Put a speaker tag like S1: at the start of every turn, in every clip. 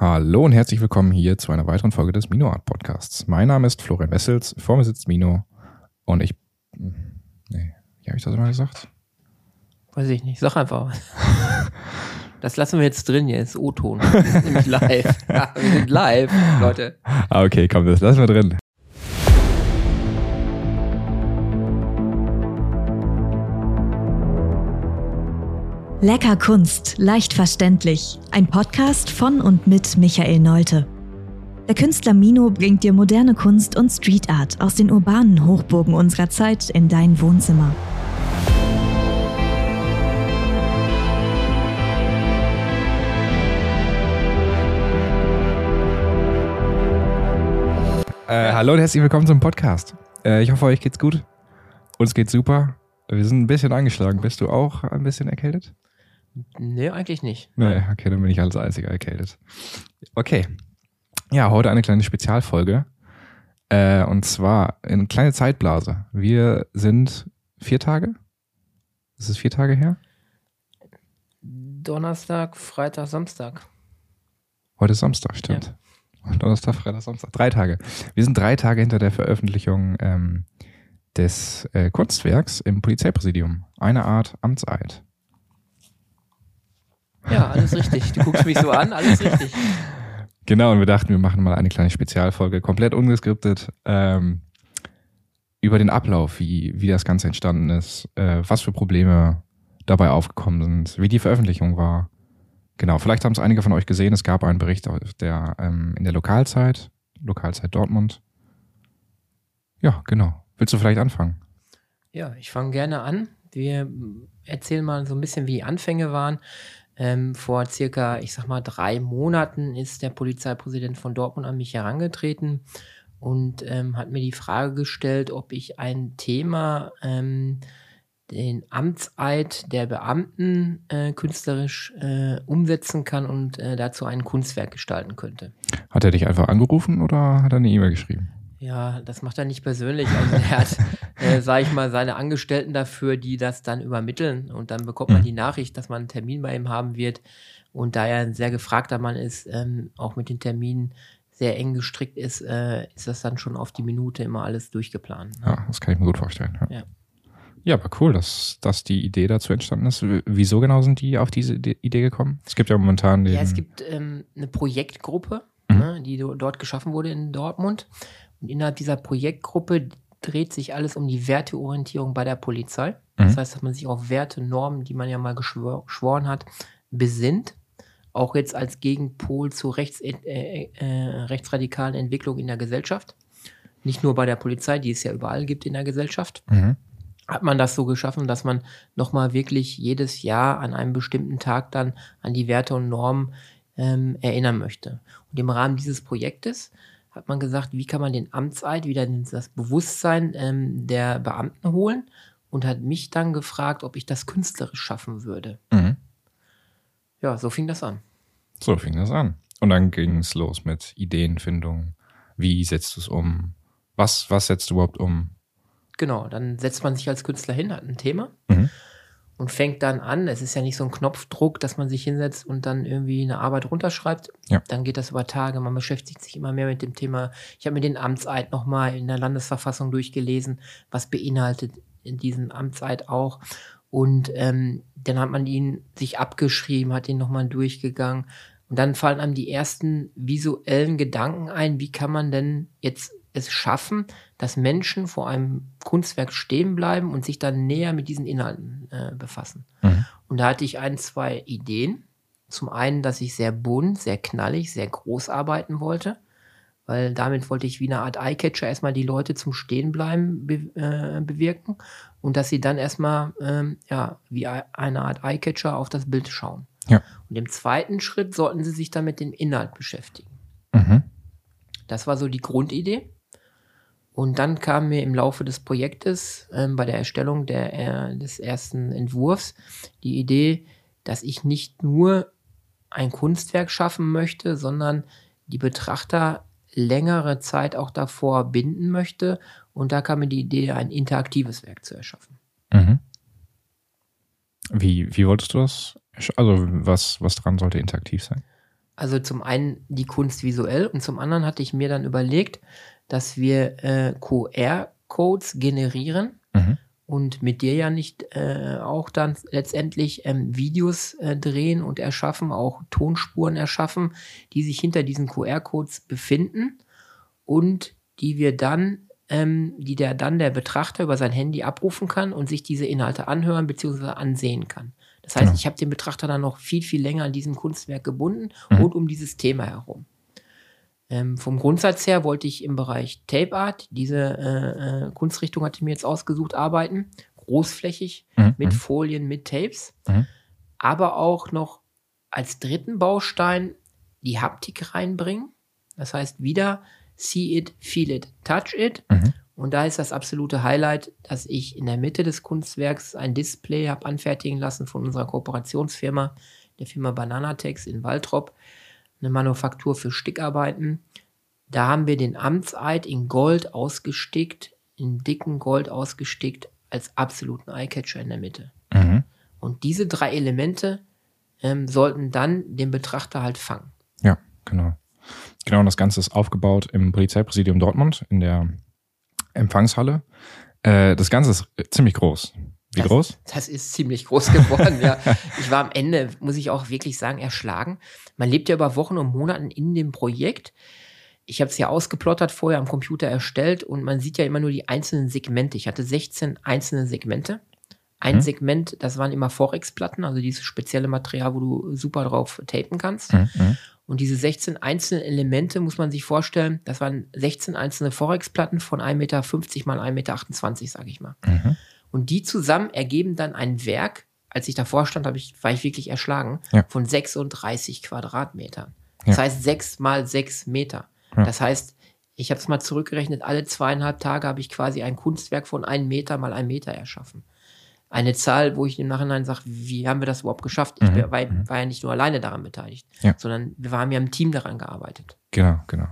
S1: Hallo und herzlich willkommen hier zu einer weiteren Folge des Mino Art Podcasts. Mein Name ist Florian Wessels, vor mir sitzt Mino und ich. Nee, wie habe ich das immer gesagt?
S2: Weiß ich nicht, sag einfach was. Das lassen wir jetzt drin, jetzt O-Ton. Wir sind nämlich live. Ja, wir sind live, Leute.
S1: Ah, okay, komm, das lassen wir drin.
S3: Lecker Kunst, leicht verständlich. Ein Podcast von und mit Michael Neute. Der Künstler Mino bringt dir moderne Kunst und Street Art aus den urbanen Hochburgen unserer Zeit in dein Wohnzimmer.
S1: Äh, hallo und herzlich willkommen zum Podcast. Äh, ich hoffe, euch geht's gut. Uns geht's super. Wir sind ein bisschen angeschlagen. Bist du auch ein bisschen erkältet?
S2: Nee, eigentlich nicht.
S1: Nee, okay, dann bin ich als einziger erkältet. Okay. Ja, heute eine kleine Spezialfolge. Äh, und zwar eine kleine Zeitblase. Wir sind vier Tage? Ist es vier Tage her?
S2: Donnerstag, Freitag, Samstag.
S1: Heute ist Samstag, stimmt. Donnerstag, Freitag, Samstag. Drei Tage. Wir sind drei Tage hinter der Veröffentlichung ähm, des äh, Kunstwerks im Polizeipräsidium. Eine Art Amtseid.
S2: Ja, alles richtig. Du guckst mich so an, alles richtig.
S1: Genau, und wir dachten, wir machen mal eine kleine Spezialfolge, komplett ungeskriptet, ähm, über den Ablauf, wie, wie das Ganze entstanden ist, äh, was für Probleme dabei aufgekommen sind, wie die Veröffentlichung war. Genau, vielleicht haben es einige von euch gesehen, es gab einen Bericht der, ähm, in der Lokalzeit, Lokalzeit Dortmund. Ja, genau. Willst du vielleicht anfangen?
S2: Ja, ich fange gerne an. Wir erzählen mal so ein bisschen, wie die Anfänge waren. Ähm, vor circa, ich sag mal, drei Monaten ist der Polizeipräsident von Dortmund an mich herangetreten und ähm, hat mir die Frage gestellt, ob ich ein Thema, ähm, den Amtseid der Beamten äh, künstlerisch äh, umsetzen kann und äh, dazu ein Kunstwerk gestalten könnte.
S1: Hat er dich einfach angerufen oder hat er eine E-Mail geschrieben?
S2: Ja, das macht er nicht persönlich. Also er hat, äh, sage ich mal, seine Angestellten dafür, die das dann übermitteln und dann bekommt man
S1: Mhm.
S2: die Nachricht, dass man einen Termin bei ihm haben wird. Und da er ein sehr gefragter Mann ist, ähm, auch mit den Terminen sehr eng gestrickt ist, äh, ist das dann schon auf die Minute immer alles durchgeplant. ne?
S1: Ja, das kann ich mir gut vorstellen. Ja,
S2: Ja.
S1: ja aber cool, dass, dass die Idee dazu entstanden ist. Wieso genau sind die auf diese Ide- Idee gekommen? Es gibt ja momentan den.
S2: Ja, es gibt ähm, eine Projektgruppe,
S1: Mhm.
S2: ne, die do dort geschaffen wurde in Dortmund. Und innerhalb dieser Projektgruppe dreht sich alles um die Werteorientierung bei der Polizei. Das
S1: Mhm.
S2: heißt, dass man sich auf Werte, Normen, die man ja mal geschwor geschworen hat, besinnt. Auch jetzt als Gegenpol zur rechts, äh, äh, rechtsradikalen Entwicklung in der Gesellschaft. Nicht nur bei der Polizei, die es ja überall gibt in der Gesellschaft
S1: Mhm.
S2: hat man das so geschaffen, dass man nochmal wirklich jedes Jahr an einem bestimmten Tag dann an die Werte und Normen ähm, erinnern möchte. Und im Rahmen dieses Projektes hat man gesagt, wie kann man den Amtseid wieder in das Bewusstsein ähm, der Beamten holen und hat mich dann gefragt, ob ich das künstlerisch schaffen würde.
S1: Mhm.
S2: Ja, so fing das an.
S1: So fing das an. Und dann ging es los mit Ideenfindung. Wie setzt du es um? Was, was setzt du überhaupt um?
S2: Genau, dann setzt man sich als Künstler hin, hat ein Thema
S1: Mhm.
S2: Und fängt dann an. Es ist ja nicht so ein Knopfdruck, dass man sich hinsetzt und dann irgendwie eine Arbeit runterschreibt.
S1: Ja.
S2: Dann geht das über Tage. Man beschäftigt sich immer mehr mit dem Thema. Ich habe mir den Amtseid nochmal in der Landesverfassung durchgelesen, was beinhaltet in diesem Amtseid auch. Und ähm, dann hat man ihn sich abgeschrieben, hat ihn nochmal durchgegangen. Und dann fallen einem die ersten visuellen Gedanken ein, wie kann man denn jetzt es schaffen, dass Menschen vor einem Kunstwerk stehen bleiben und sich dann näher mit diesen Inhalten äh, befassen.
S1: Mhm.
S2: Und da hatte ich ein, zwei Ideen. Zum einen, dass ich sehr bunt, sehr knallig, sehr groß arbeiten wollte, weil damit wollte ich wie eine Art Eyecatcher erstmal die Leute zum Stehenbleiben be äh, bewirken und dass sie dann erstmal ähm, ja, wie ei- eine Art Eyecatcher auf das Bild schauen.
S1: Ja.
S2: Und im zweiten Schritt sollten sie sich dann mit dem Inhalt beschäftigen.
S1: Mhm.
S2: Das war so die Grundidee. Und dann kam mir im Laufe des Projektes ähm, bei der Erstellung der, äh, des ersten Entwurfs die Idee, dass ich nicht nur ein Kunstwerk schaffen möchte, sondern die Betrachter längere Zeit auch davor binden möchte. Und da kam mir die Idee, ein interaktives Werk zu erschaffen.
S1: Mhm. Wie, wie wolltest du das? Also, was, was dran sollte interaktiv sein?
S2: Also zum einen die Kunst visuell und zum anderen hatte ich mir dann überlegt, dass wir äh, QR-Codes generieren
S1: Mhm.
S2: und mit dir ja nicht äh, auch dann letztendlich ähm, Videos äh, drehen und erschaffen, auch Tonspuren erschaffen, die sich hinter diesen QR-Codes befinden und die wir dann, ähm, die der dann der Betrachter über sein Handy abrufen kann und sich diese Inhalte anhören bzw. ansehen kann. Das heißt,
S1: Genau.
S2: ich habe den Betrachter dann noch viel, viel länger an diesem Kunstwerk gebunden
S1: Mhm.
S2: und um dieses Thema herum. Ähm, vom Grundsatz her wollte ich im Bereich Tape Art, diese äh, äh, Kunstrichtung hatte ich mir jetzt ausgesucht, arbeiten, großflächig,
S1: Mhm.
S2: mit
S1: Mhm.
S2: Folien, mit Tapes,
S1: Mhm.
S2: aber auch noch als dritten Baustein die Haptik reinbringen. Das heißt wieder see it, feel it, touch it.
S1: Mhm.
S2: Und da ist das absolute Highlight, dass ich in der Mitte des Kunstwerks ein Display habe anfertigen lassen von unserer Kooperationsfirma, der Firma Bananatex in Waltrop, eine Manufaktur für Stickarbeiten. Da haben wir den Amtseid in Gold ausgestickt, in dicken Gold ausgestickt, als absoluten Eyecatcher in der Mitte.
S1: Mhm.
S2: Und diese drei Elemente ähm, sollten dann den Betrachter halt fangen.
S1: Ja, genau. Genau, und das Ganze ist aufgebaut im Polizeipräsidium Dortmund in der Empfangshalle. Äh, das Ganze ist äh, ziemlich groß. Wie
S2: das,
S1: groß?
S2: Das ist ziemlich groß geworden, ja. Ich war am Ende, muss ich auch wirklich sagen, erschlagen. Man lebt ja über Wochen und Monaten in dem Projekt. Ich habe es ja ausgeplottert, vorher am Computer erstellt und man sieht ja immer nur die einzelnen Segmente. Ich hatte 16 einzelne Segmente. Ein
S1: Mhm.
S2: Segment, das waren immer Forex-Platten, also dieses spezielle Material, wo du super drauf tapen kannst.
S1: Mhm. Mhm.
S2: Und diese 16 einzelnen Elemente muss man sich vorstellen, das waren 16 einzelne Forex-Platten von 1,50 Meter mal 1,28 Meter, sage ich mal.
S1: Mhm.
S2: Und die zusammen ergeben dann ein Werk, als ich davor stand, ich, war ich wirklich erschlagen,
S1: Ja.
S2: von 36 Quadratmetern. Das
S1: Ja.
S2: heißt 6 mal 6 Meter.
S1: Ja.
S2: Das heißt, ich habe es mal zurückgerechnet, alle zweieinhalb Tage habe ich quasi ein Kunstwerk von 1 Meter mal 1 Meter erschaffen. Eine Zahl, wo ich im Nachhinein sage, wie haben wir das überhaupt geschafft? Ich
S1: Mhm.
S2: war, war ja nicht nur alleine daran beteiligt,
S1: Ja.
S2: sondern wir haben ja im Team daran gearbeitet.
S1: Genau, genau.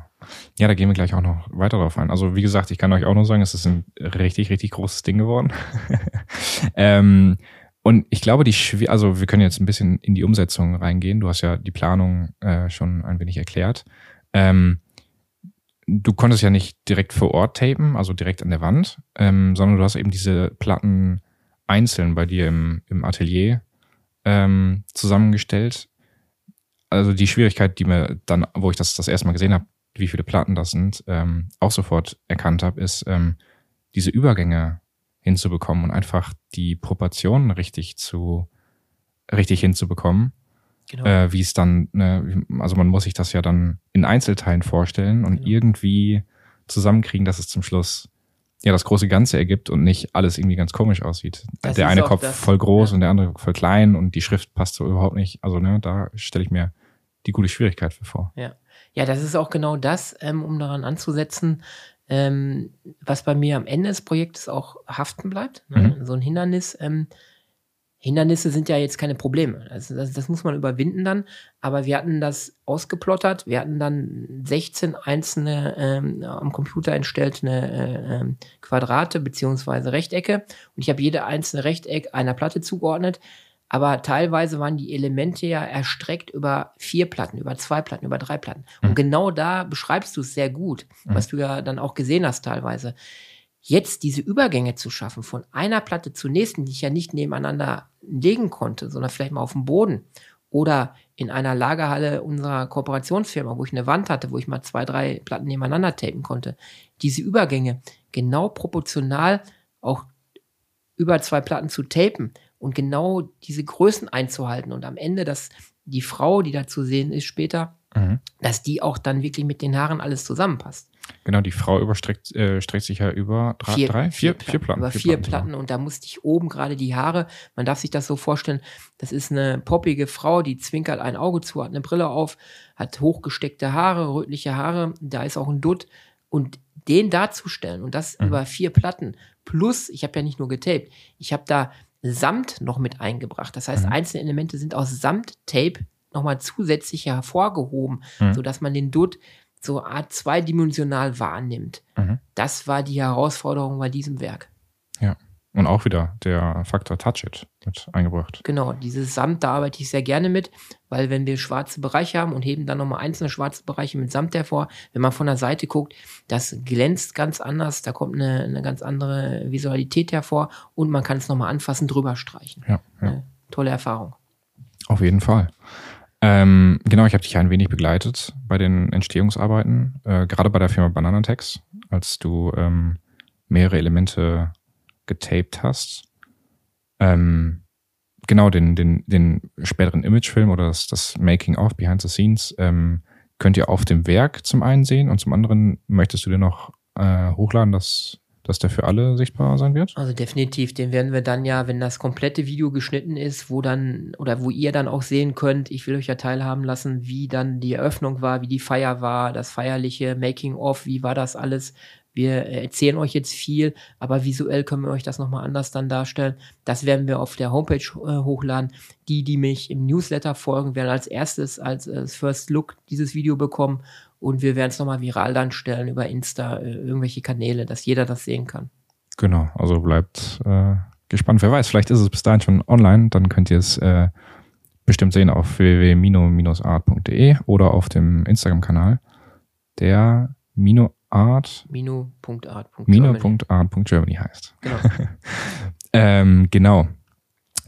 S1: Ja, da gehen wir gleich auch noch weiter drauf ein. Also wie gesagt, ich kann euch auch nur sagen, es ist ein richtig, richtig großes Ding geworden. ähm, und ich glaube, die also wir können jetzt ein bisschen in die Umsetzung reingehen. Du hast ja die Planung äh, schon ein wenig erklärt. Ähm, du konntest ja nicht direkt vor Ort tapen, also direkt an der Wand, ähm, sondern du hast eben diese Platten einzeln bei dir im, im Atelier ähm, zusammengestellt. Also die Schwierigkeit, die mir dann, wo ich das das erste Mal gesehen habe, wie viele Platten das sind, ähm, auch sofort erkannt habe, ist ähm, diese Übergänge hinzubekommen und einfach die Proportionen richtig zu richtig hinzubekommen,
S2: Genau.
S1: äh, wie es dann, ne, also man muss sich das ja dann in Einzelteilen vorstellen und
S2: Genau.
S1: irgendwie zusammenkriegen, dass es zum Schluss ja das große Ganze ergibt und nicht alles irgendwie ganz komisch aussieht.
S2: Das
S1: der eine Kopf
S2: das,
S1: voll groß
S2: ja.
S1: und der andere voll klein und die Schrift passt so überhaupt nicht. Also ne, da stelle ich mir die gute Schwierigkeit für vor.
S2: Ja, das ist auch genau das, ähm, um daran anzusetzen, ähm, was bei mir am Ende des Projektes auch haften bleibt. Ne? So ein Hindernis. Ähm, Hindernisse sind ja jetzt keine Probleme. Das, das, das muss man überwinden dann. Aber wir hatten das ausgeplottert. Wir hatten dann 16 einzelne ähm, am Computer entstellte äh, ähm, Quadrate beziehungsweise Rechtecke. Und ich habe jede einzelne Rechteck einer Platte zugeordnet. Aber teilweise waren die Elemente ja erstreckt über vier Platten, über zwei Platten, über drei Platten. Und
S1: Mhm.
S2: genau da beschreibst du es sehr gut, was du ja dann auch gesehen hast teilweise. Jetzt diese Übergänge zu schaffen von einer Platte zur nächsten, die ich ja nicht nebeneinander legen konnte, sondern vielleicht mal auf dem Boden oder in einer Lagerhalle unserer Kooperationsfirma, wo ich eine Wand hatte, wo ich mal zwei, drei Platten nebeneinander tapen konnte. Diese Übergänge genau proportional auch über zwei Platten zu tapen und genau diese Größen einzuhalten und am Ende, dass die Frau, die da zu sehen ist später,
S1: Mhm.
S2: dass die auch dann wirklich mit den Haaren alles zusammenpasst.
S1: Genau, die Frau überstreckt äh, streckt sich ja über drei, drei vier, vier Platten.
S2: Über
S1: vier
S2: vier,
S1: sogar.
S2: Platten und da musste ich oben gerade die Haare, man darf sich das so vorstellen, das ist eine poppige Frau, die zwinkert ein Auge zu, hat eine Brille auf, hat hochgesteckte Haare, rötliche Haare, da ist auch ein Dutt und den darzustellen und das
S1: Mhm.
S2: über vier Platten plus, ich habe ja nicht nur getaped, ich habe da Samt noch mit eingebracht. Das heißt,
S1: Mhm.
S2: einzelne Elemente sind aus Samttape nochmal zusätzlich hervorgehoben,
S1: Mhm.
S2: sodass man den Dutt so Art zweidimensional wahrnimmt.
S1: Mhm.
S2: Das war die Herausforderung bei diesem Werk.
S1: Und auch wieder der Faktor Touch It mit eingebracht.
S2: Genau, dieses Samt, da arbeite ich sehr gerne mit, weil wenn wir schwarze Bereiche haben und heben dann nochmal einzelne schwarze Bereiche mit Samt hervor, wenn man von der Seite guckt, das glänzt ganz anders, da kommt eine, eine ganz andere Visualität hervor und man kann es nochmal anfassen, drüber streichen.
S1: Ja, ja.
S2: Eine tolle Erfahrung.
S1: Auf jeden Fall. Ähm, genau, ich habe dich ein wenig begleitet bei den Entstehungsarbeiten, äh, gerade bei der Firma Bananatex, als du ähm, mehrere Elemente getaped hast. Ähm, genau, den, den, den späteren Imagefilm oder das, das Making of Behind the Scenes ähm, könnt ihr auf dem Werk zum einen sehen und zum anderen möchtest du dir noch äh, hochladen, dass dass der für alle sichtbar sein wird?
S2: Also definitiv, den werden wir dann ja, wenn das komplette Video geschnitten ist, wo dann oder wo ihr dann auch sehen könnt, ich will euch ja teilhaben lassen, wie dann die Eröffnung war, wie die Feier war, das feierliche Making of, wie war das alles. Wir erzählen euch jetzt viel, aber visuell können wir euch das nochmal anders dann darstellen. Das werden wir auf der Homepage äh, hochladen. Die, die mich im Newsletter folgen, werden als erstes, als, als First Look dieses Video bekommen und wir werden es nochmal viral dann stellen über Insta, äh, irgendwelche Kanäle, dass jeder das sehen kann.
S1: Genau, also bleibt äh, gespannt. Wer weiß, vielleicht ist es bis dahin schon online, dann könnt ihr es äh, bestimmt sehen auf www.mino-art.de oder auf dem Instagram-Kanal der Mino Art. Mino.art.germany heißt. Genau. ähm, genau.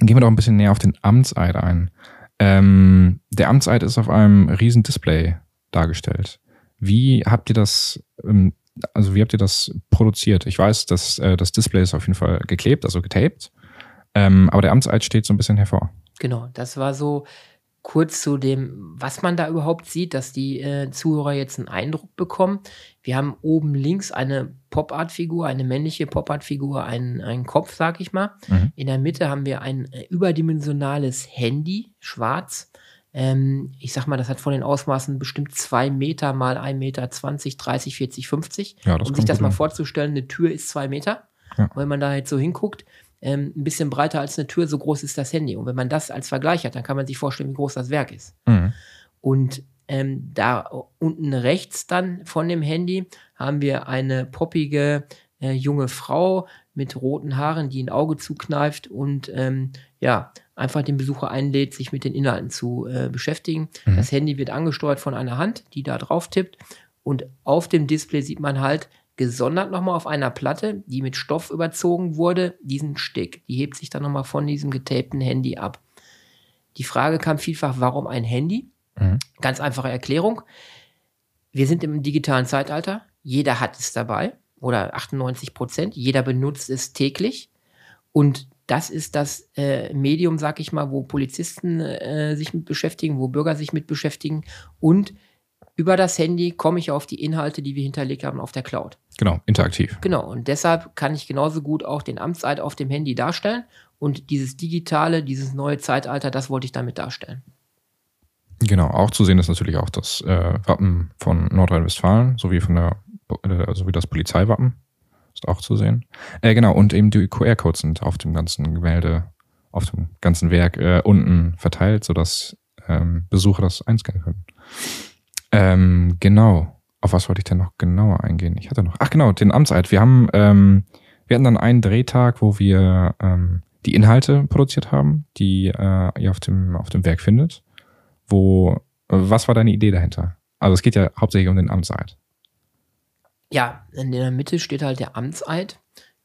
S1: Gehen wir doch ein bisschen näher auf den Amtseid ein. Ähm, der Amtseid ist auf einem riesen Display dargestellt. Wie habt ihr das, ähm, also wie habt ihr das produziert? Ich weiß, dass äh, das Display ist auf jeden Fall geklebt, also getaped, ähm, aber der Amtseid steht so ein bisschen hervor.
S2: Genau, das war so kurz zu dem, was man da überhaupt sieht, dass die äh, Zuhörer jetzt einen Eindruck bekommen. Wir haben oben links eine Pop-Art-Figur, eine männliche Pop-Art-Figur, einen, einen Kopf, sag ich mal. Mhm. In der Mitte haben wir ein äh, überdimensionales Handy, schwarz. Ähm, ich sag mal, das hat von den Ausmaßen bestimmt zwei Meter mal ein Meter 20, 30, 40, 50. Ja, um sich das mal vorzustellen, eine Tür ist zwei Meter. Ja. Wenn man da jetzt so hinguckt, ähm, ein bisschen breiter als eine Tür, so groß ist das Handy. Und wenn man das als Vergleich hat, dann kann man sich vorstellen, wie groß das Werk ist. Mhm. Und ähm, da unten rechts dann von dem Handy haben wir eine poppige äh, junge Frau mit roten Haaren, die ein Auge zukneift und ähm, ja, einfach den Besucher einlädt, sich mit den Inhalten zu äh, beschäftigen. Mhm. Das Handy wird angesteuert von einer Hand, die da drauf tippt. Und auf dem Display sieht man halt gesondert nochmal auf einer Platte, die mit Stoff überzogen wurde, diesen Stick. Die hebt sich dann nochmal von diesem getapten Handy ab. Die Frage kam vielfach, warum ein Handy? Mhm. Ganz einfache Erklärung. Wir sind im digitalen Zeitalter. Jeder hat es dabei oder 98 Prozent. Jeder benutzt es täglich. Und das ist das äh, Medium, sag ich mal, wo Polizisten äh, sich mit beschäftigen, wo Bürger sich mit beschäftigen. Und über das Handy komme ich auf die Inhalte, die wir hinterlegt haben, auf der Cloud.
S1: Genau, interaktiv.
S2: Genau, und deshalb kann ich genauso gut auch den Amtseid auf dem Handy darstellen. Und dieses digitale, dieses neue Zeitalter, das wollte ich damit darstellen.
S1: Genau, auch zu sehen ist natürlich auch das äh, Wappen von Nordrhein-Westfalen, sowie von der, äh, also wie das Polizeiwappen. Ist auch zu sehen. Äh, genau, und eben die QR-Codes sind auf dem ganzen Gemälde, auf dem ganzen Werk äh, unten verteilt, sodass ähm, Besucher das einscannen können. Ähm, genau. Auf was wollte ich denn noch genauer eingehen? Ich hatte noch. Ach genau, den Amtseid. Wir haben, ähm, wir hatten dann einen Drehtag, wo wir ähm, die Inhalte produziert haben, die äh, ihr auf dem auf dem Werk findet. Wo was war deine Idee dahinter? Also es geht ja hauptsächlich um den Amtseid.
S2: Ja, in der Mitte steht halt der Amtseid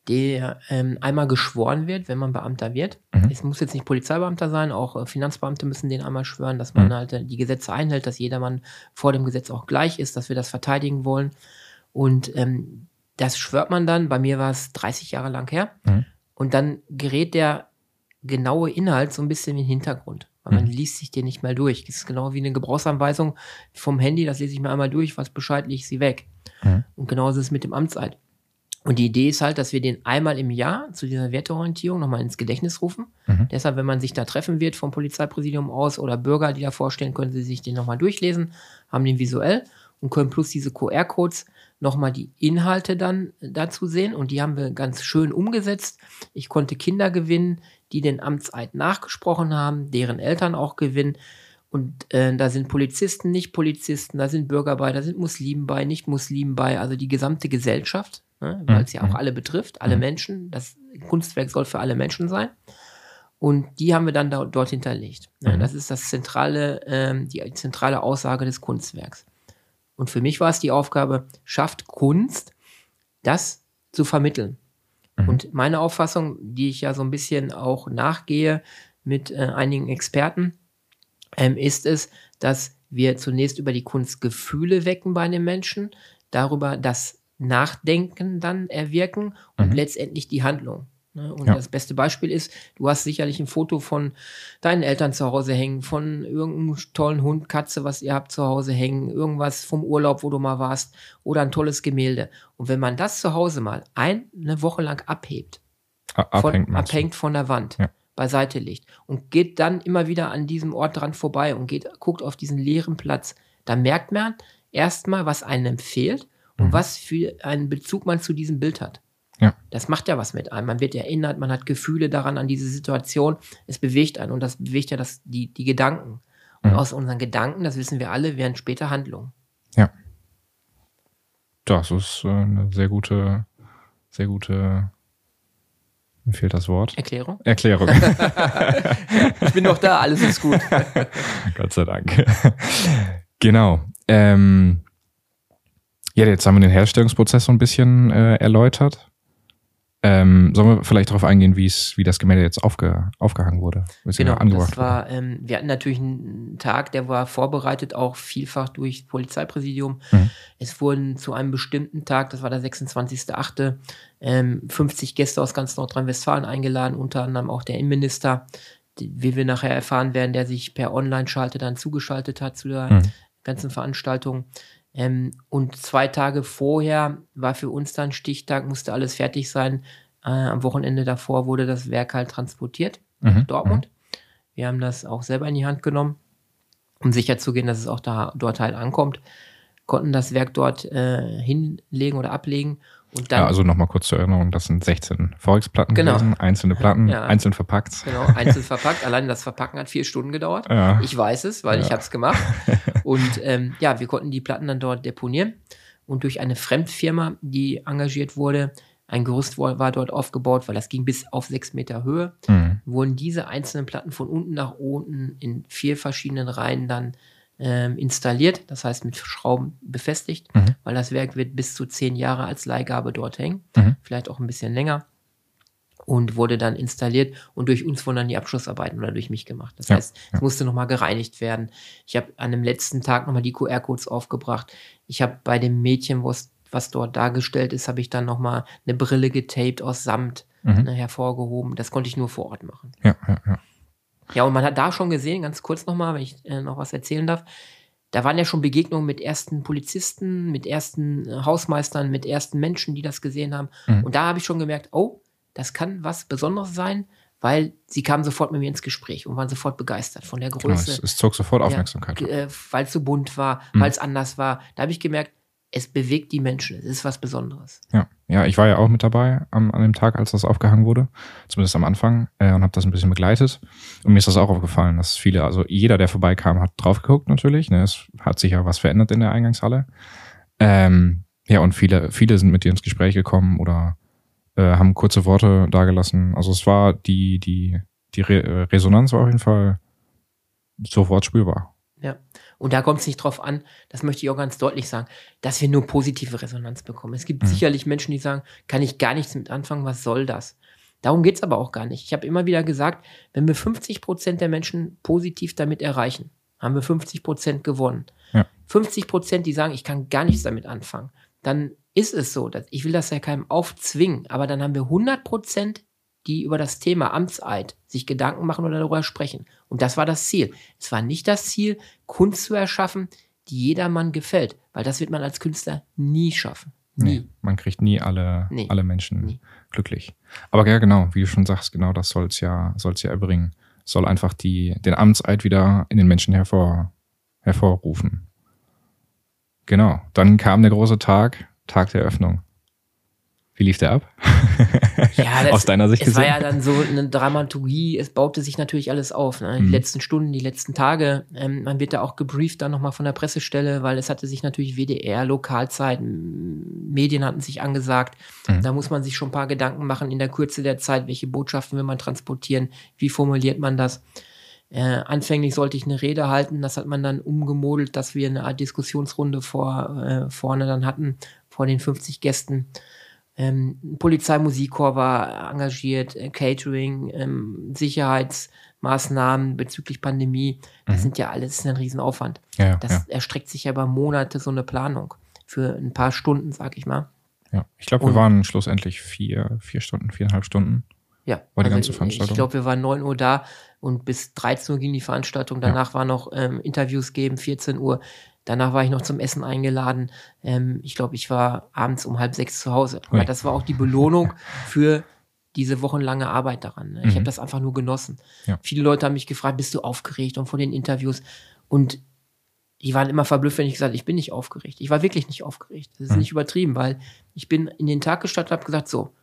S2: der ähm, einmal geschworen wird, wenn man Beamter wird. Mhm. Es muss jetzt nicht Polizeibeamter sein, auch äh, Finanzbeamte müssen den einmal schwören, dass man mhm. halt äh, die Gesetze einhält, dass jedermann vor dem Gesetz auch gleich ist, dass wir das verteidigen wollen. Und ähm, das schwört man dann, bei mir war es 30 Jahre lang her. Mhm. Und dann gerät der genaue Inhalt so ein bisschen in den Hintergrund. Weil man mhm. liest sich den nicht mal durch. Das ist genau wie eine Gebrauchsanweisung vom Handy, das lese ich mir einmal durch, was Bescheid, lege ich sie weg. Mhm. Und genauso ist es mit dem Amtseid. Und die Idee ist halt, dass wir den einmal im Jahr zu dieser Werteorientierung nochmal ins Gedächtnis rufen. Mhm. Deshalb, wenn man sich da treffen wird vom Polizeipräsidium aus oder Bürger, die da vorstellen, können sie sich den nochmal durchlesen, haben den visuell und können plus diese QR-Codes nochmal die Inhalte dann dazu sehen. Und die haben wir ganz schön umgesetzt. Ich konnte Kinder gewinnen, die den Amtseid nachgesprochen haben, deren Eltern auch gewinnen. Und äh, da sind Polizisten, nicht Polizisten, da sind Bürger bei, da sind Muslimen bei, nicht Muslimen bei, also die gesamte Gesellschaft ne, weil es
S1: Mhm.
S2: ja auch alle betrifft, alle
S1: Mhm.
S2: Menschen. Das Kunstwerk soll für alle Menschen sein. Und die haben wir dann da, dort hinterlegt. Ne,
S1: Mhm.
S2: Das ist das zentrale, ähm, die zentrale Aussage des Kunstwerks. Und für mich war es die Aufgabe, schafft Kunst, das zu vermitteln.
S1: Mhm.
S2: Und meine Auffassung, die ich ja so ein bisschen auch nachgehe mit äh, einigen Experten, ähm, ist es, dass wir zunächst über die Kunst Gefühle wecken bei den Menschen, darüber das Nachdenken dann erwirken und
S1: Mhm.
S2: letztendlich die Handlung. Ne? Und
S1: Ja.
S2: das beste Beispiel ist, du hast sicherlich ein Foto von deinen Eltern zu Hause hängen, von irgendeinem tollen Hund, Katze, was ihr habt zu Hause hängen, irgendwas vom Urlaub, wo du mal warst, oder ein tolles Gemälde. Und wenn man das zu Hause mal eine Woche lang abhebt, von,
S1: Abhängt, du?
S2: abhängt von der Wand,
S1: Ja.
S2: beiseite legt und geht dann immer wieder an diesem Ort dran vorbei und geht, guckt auf diesen leeren Platz, dann merkt man erstmal, was einem fehlt und
S1: Mhm.
S2: was für einen Bezug man zu diesem Bild hat.
S1: Ja.
S2: Das macht ja was mit einem. Man wird erinnert, man hat Gefühle daran, an diese Situation. Es bewegt einen und das bewegt ja das, die, die Gedanken. Und
S1: Mhm.
S2: aus unseren Gedanken, das wissen wir alle, werden später Handlungen.
S1: Das ist äh, eine sehr gute, sehr gute, mir fehlt das Wort.
S2: Erklärung?
S1: Erklärung.
S2: Ich bin noch da, alles ist gut.
S1: Gott sei Dank. genau. Ähm, ja, jetzt haben wir den Herstellungsprozess so ein bisschen äh, erläutert. Ähm, sollen wir vielleicht darauf eingehen, wie es, wie das Gemälde jetzt aufge, aufgehangen wurde?
S2: Genau, das war, ähm, wir hatten natürlich einen Tag, der war vorbereitet, auch vielfach durch Polizeipräsidium.
S1: Mhm.
S2: Es wurden zu einem bestimmten Tag, das war der 26.8., ähm, 50 Gäste aus ganz Nordrhein-Westfalen eingeladen, unter anderem auch der Innenminister, die, wie wir nachher erfahren werden, der sich per Online-Schalte dann zugeschaltet hat zu der
S1: Mhm.
S2: ganzen Veranstaltung. Ähm, und zwei Tage vorher war für uns dann Stichtag, musste alles fertig sein. Äh, am Wochenende davor wurde das Werk halt transportiert nach
S1: Mhm,
S2: Dortmund. Wir haben das auch selber in die Hand genommen, um sicherzugehen, dass es auch da dort halt ankommt. Konnten das Werk dort äh, hinlegen oder ablegen und dann
S1: Ja, also nochmal kurz zur Erinnerung, das sind 16 Volksplatten
S2: Genau.
S1: gewesen, einzelne Platten,
S2: Ja.
S1: einzeln verpackt.
S2: genau einzeln verpackt. Allein das Verpacken hat vier Stunden gedauert.
S1: Ja.
S2: Ich weiß es, weil ich
S1: Ja.
S2: habe es gemacht. Und ähm, ja, wir konnten die Platten dann dort deponieren. Und durch eine Fremdfirma, die engagiert wurde, ein Gerüst war war dort aufgebaut, weil das ging bis auf sechs Meter Höhe,
S1: Mhm.
S2: wurden diese einzelnen Platten von unten nach unten in vier verschiedenen Reihen dann ähm, installiert, das heißt mit Schrauben befestigt,
S1: Mhm.
S2: weil das Werk wird bis zu zehn Jahre als Leihgabe dort hängen,
S1: Mhm.
S2: vielleicht auch ein bisschen länger und wurde dann installiert und durch uns wurden dann die Abschlussarbeiten oder durch mich gemacht. Das
S1: Ja,
S2: heißt, es musste nochmal gereinigt werden. Ich habe an dem letzten Tag nochmal die QR-Codes aufgebracht. Ich habe bei dem Mädchen, was, was dort dargestellt ist, habe ich dann nochmal eine Brille getaped aus Samt
S1: Mhm.
S2: ne, hervorgehoben. Das konnte ich nur vor Ort machen.
S1: Ja, ja, ja.
S2: Ja, und man hat da schon gesehen, ganz kurz nochmal, wenn ich äh, noch was erzählen darf, da waren ja schon Begegnungen mit ersten Polizisten, mit ersten äh, Hausmeistern, mit ersten Menschen, die das gesehen haben.
S1: Mhm.
S2: Und da habe ich schon gemerkt, oh, das kann was Besonderes sein, weil sie kamen sofort mit mir ins Gespräch und waren sofort begeistert von der
S1: Genau, es,
S2: Größe,
S1: es zog sofort Aufmerksamkeit.
S2: ja, äh, weil es so bunt war,
S1: Mhm.
S2: weil es anders war. Da habe ich gemerkt, es bewegt die Menschen, es ist was Besonderes.
S1: Ja, ja, ich war ja auch mit dabei am, an dem Tag, als das aufgehangen wurde, zumindest am Anfang, äh, und habe das ein bisschen begleitet. Und mir ist das auch aufgefallen, dass viele, also jeder, der vorbeikam, hat drauf geguckt natürlich. Ne? Es hat sich ja was verändert in der Eingangshalle. Ähm, ja, und viele, viele sind mit dir ins Gespräch gekommen oder äh, haben kurze Worte dargelassen. Also es war die, die, die Re äh, Resonanz war auf jeden Fall sofort spürbar.
S2: Und da kommt es nicht drauf an, das möchte ich auch ganz deutlich sagen, dass wir nur positive Resonanz bekommen. Es gibt
S1: Mhm.
S2: sicherlich Menschen, die sagen, kann ich gar nichts mit anfangen, was soll das? Darum geht es aber auch gar nicht. Ich habe immer wieder gesagt, wenn wir 50 Prozent der Menschen positiv damit erreichen, haben wir 50 Prozent gewonnen.
S1: Ja.
S2: 50 Prozent, die sagen, ich kann gar nichts damit anfangen, dann ist es so. Dass, ich will das ja keinem aufzwingen, aber dann haben wir 100 Prozent, die über das Thema Amtseid sich Gedanken machen oder darüber sprechen. Und das war das Ziel. Es war nicht das Ziel, Kunst zu erschaffen, die jedermann gefällt, weil das wird man als Künstler nie schaffen. Nie.
S1: Nee, man kriegt nie alle,
S2: Nee.
S1: alle Menschen
S2: Nie.
S1: glücklich. Aber ja, genau, wie du schon sagst, genau das soll's ja, soll's ja erbringen. Es soll einfach die, den Amtseid wieder in den Menschen hervor, hervorrufen. Genau. Dann kam der große Tag, Tag der Eröffnung. Wie lief der ab?
S2: Ja, das,
S1: Aus deiner Sicht
S2: es
S1: gesehen?
S2: war ja dann so eine Dramaturgie, es baute sich natürlich alles auf. Ne? Die
S1: Mhm.
S2: letzten Stunden, die letzten Tage. Ähm, man wird da auch gebrieft dann nochmal von der Pressestelle, weil es hatte sich natürlich WDR, Lokalzeit, Medien hatten sich angesagt.
S1: Mhm.
S2: Da muss man sich schon ein paar Gedanken machen in der Kürze der Zeit, welche Botschaften will man transportieren, wie formuliert man das. Äh, anfänglich sollte ich eine Rede halten, das hat man dann umgemodelt, dass wir eine Art Diskussionsrunde vor, äh, vorne dann hatten, vor den 50 Gästen. Ähm, Polizeimusikchor war engagiert, äh, Catering, ähm, Sicherheitsmaßnahmen bezüglich Pandemie. Das
S1: Mhm.
S2: sind ja alles ein Riesenaufwand.
S1: Ja, ja,
S2: Das
S1: ja,
S2: erstreckt sich ja über Monate, so eine Planung. Für ein paar Stunden, sag ich mal.
S1: ja. Ich glaube, wir waren schlussendlich vier, vier Stunden, viereinhalb Stunden.
S2: Ja.
S1: War die
S2: also
S1: ganze Veranstaltung?
S2: Ich glaube, wir waren 9 Uhr da und bis 13 Uhr ging die Veranstaltung. Danach war noch ähm, Interviews geben, 14 Uhr. Danach war ich noch zum Essen eingeladen. Ähm, ich glaube, ich war abends um halb sechs zu Hause.
S1: Ui.
S2: Aber das war auch die Belohnung für diese wochenlange Arbeit daran. Ne? Ich
S1: Mhm.
S2: habe das einfach nur genossen.
S1: Ja.
S2: Viele Leute haben mich gefragt, bist du aufgeregt und vor den Interviews? Und die waren immer verblüfft, wenn ich gesagt habe, ich bin nicht aufgeregt. Ich war wirklich nicht aufgeregt. Das ist
S1: Mhm.
S2: nicht übertrieben, weil ich bin in den Tag gestartet und habe gesagt, so,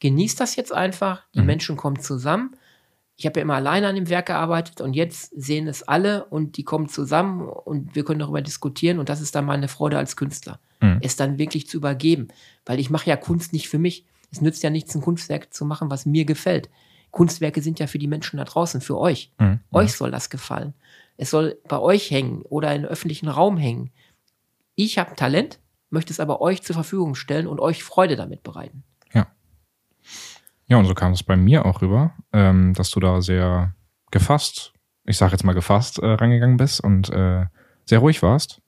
S2: genießt das jetzt einfach. Die
S1: Mhm.
S2: Menschen kommen zusammen. Ich habe ja immer alleine an dem Werk gearbeitet und jetzt sehen es alle und die kommen zusammen und wir können darüber diskutieren und das ist dann meine Freude als Künstler,
S1: Mhm.
S2: es dann wirklich zu übergeben, weil ich mache ja Kunst nicht für mich. Es nützt ja nichts, ein Kunstwerk zu machen, was mir gefällt. Kunstwerke sind ja für die Menschen da draußen, für euch.
S1: Mhm.
S2: Euch soll das gefallen. Es soll bei euch hängen oder in öffentlichen Raum hängen. Ich habe Talent, möchte es aber euch zur Verfügung stellen und euch Freude damit bereiten.
S1: Ja, und so kam es bei mir auch rüber, ähm, dass du da sehr gefasst, ich sage jetzt mal gefasst, äh, rangegangen bist und äh, sehr ruhig warst.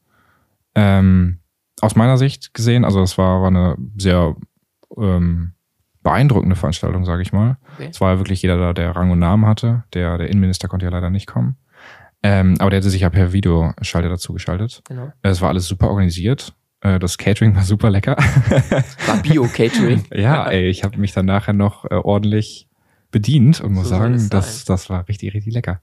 S1: Ähm, aus meiner Sicht gesehen, also es war, war eine sehr ähm, beeindruckende Veranstaltung, sage ich mal.
S2: Okay.
S1: Es war ja wirklich jeder da, der Rang und Namen hatte. Der, der Innenminister konnte ja leider nicht kommen. Ähm, aber der hatte sich ja per Videoschalter dazu geschaltet.
S2: Genau.
S1: Es war alles super organisiert. Äh, Das Catering war super lecker.
S2: War Bio-Catering.
S1: Ja, ey, ich habe mich dann nachher noch äh, ordentlich bedient und muss
S2: So
S1: sagen, das, das war richtig, richtig lecker.